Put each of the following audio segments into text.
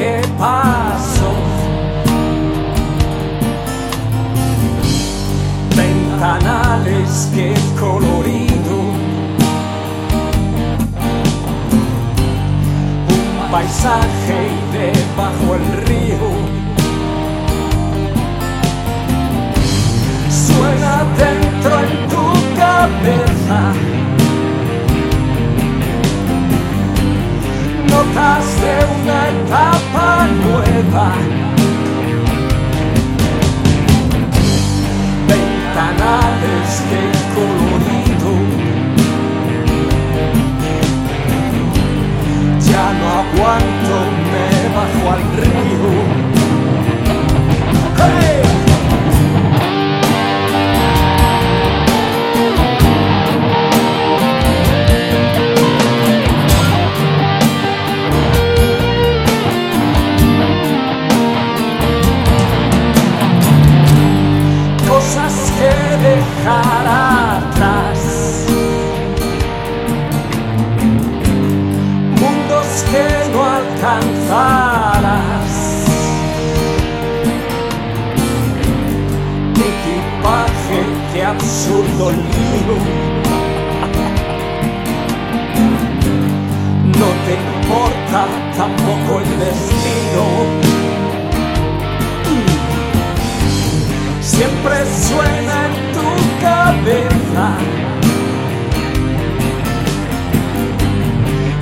qué pasó. Ventanales que colorido. Un paisaje y debajo el río. Etapa nueva. Ventanales de colorido. Ya no aguanto, me bajo al río. Dejar atrás, mundos que no alcanzarás, equipaje que absurdo lío. No te importa tampoco el destino. siempre suena cabeza.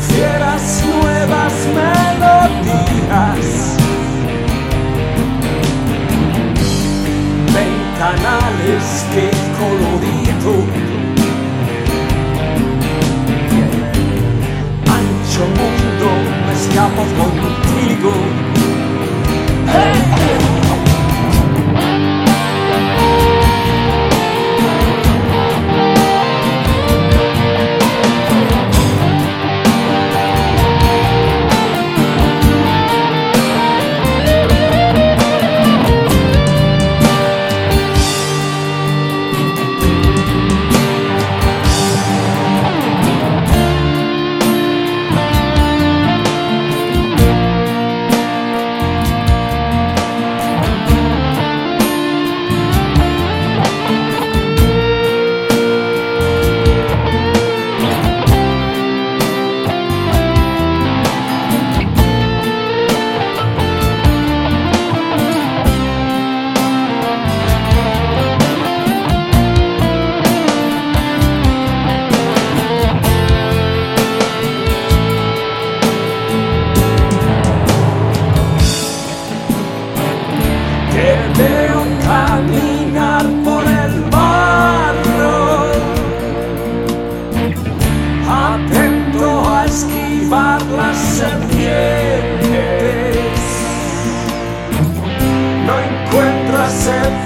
Fieras nuevas melodías. Ventanales que colorido.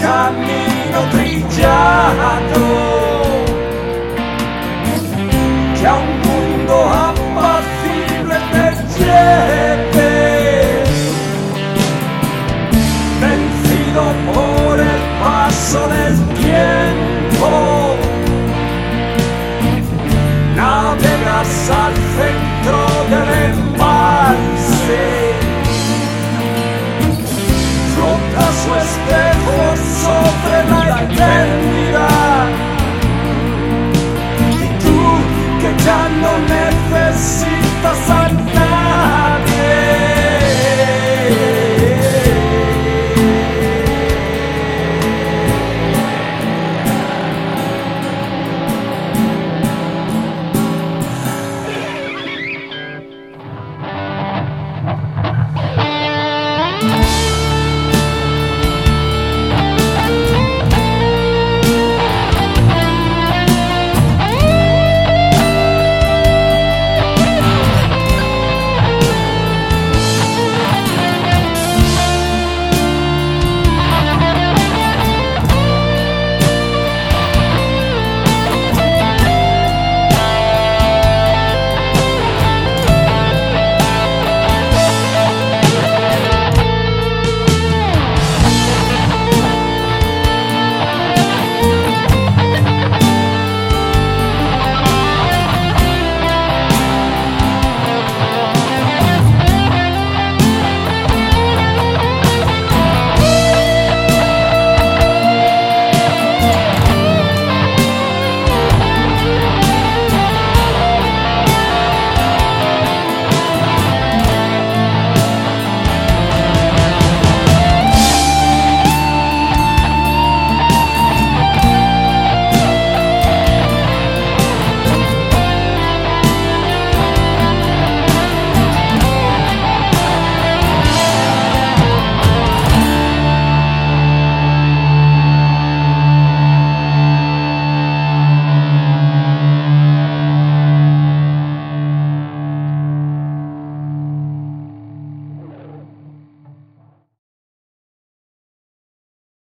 Camino trillado que a un mundo apacible te lleve vencido por el paso del tiempo. Navegas al centro pretending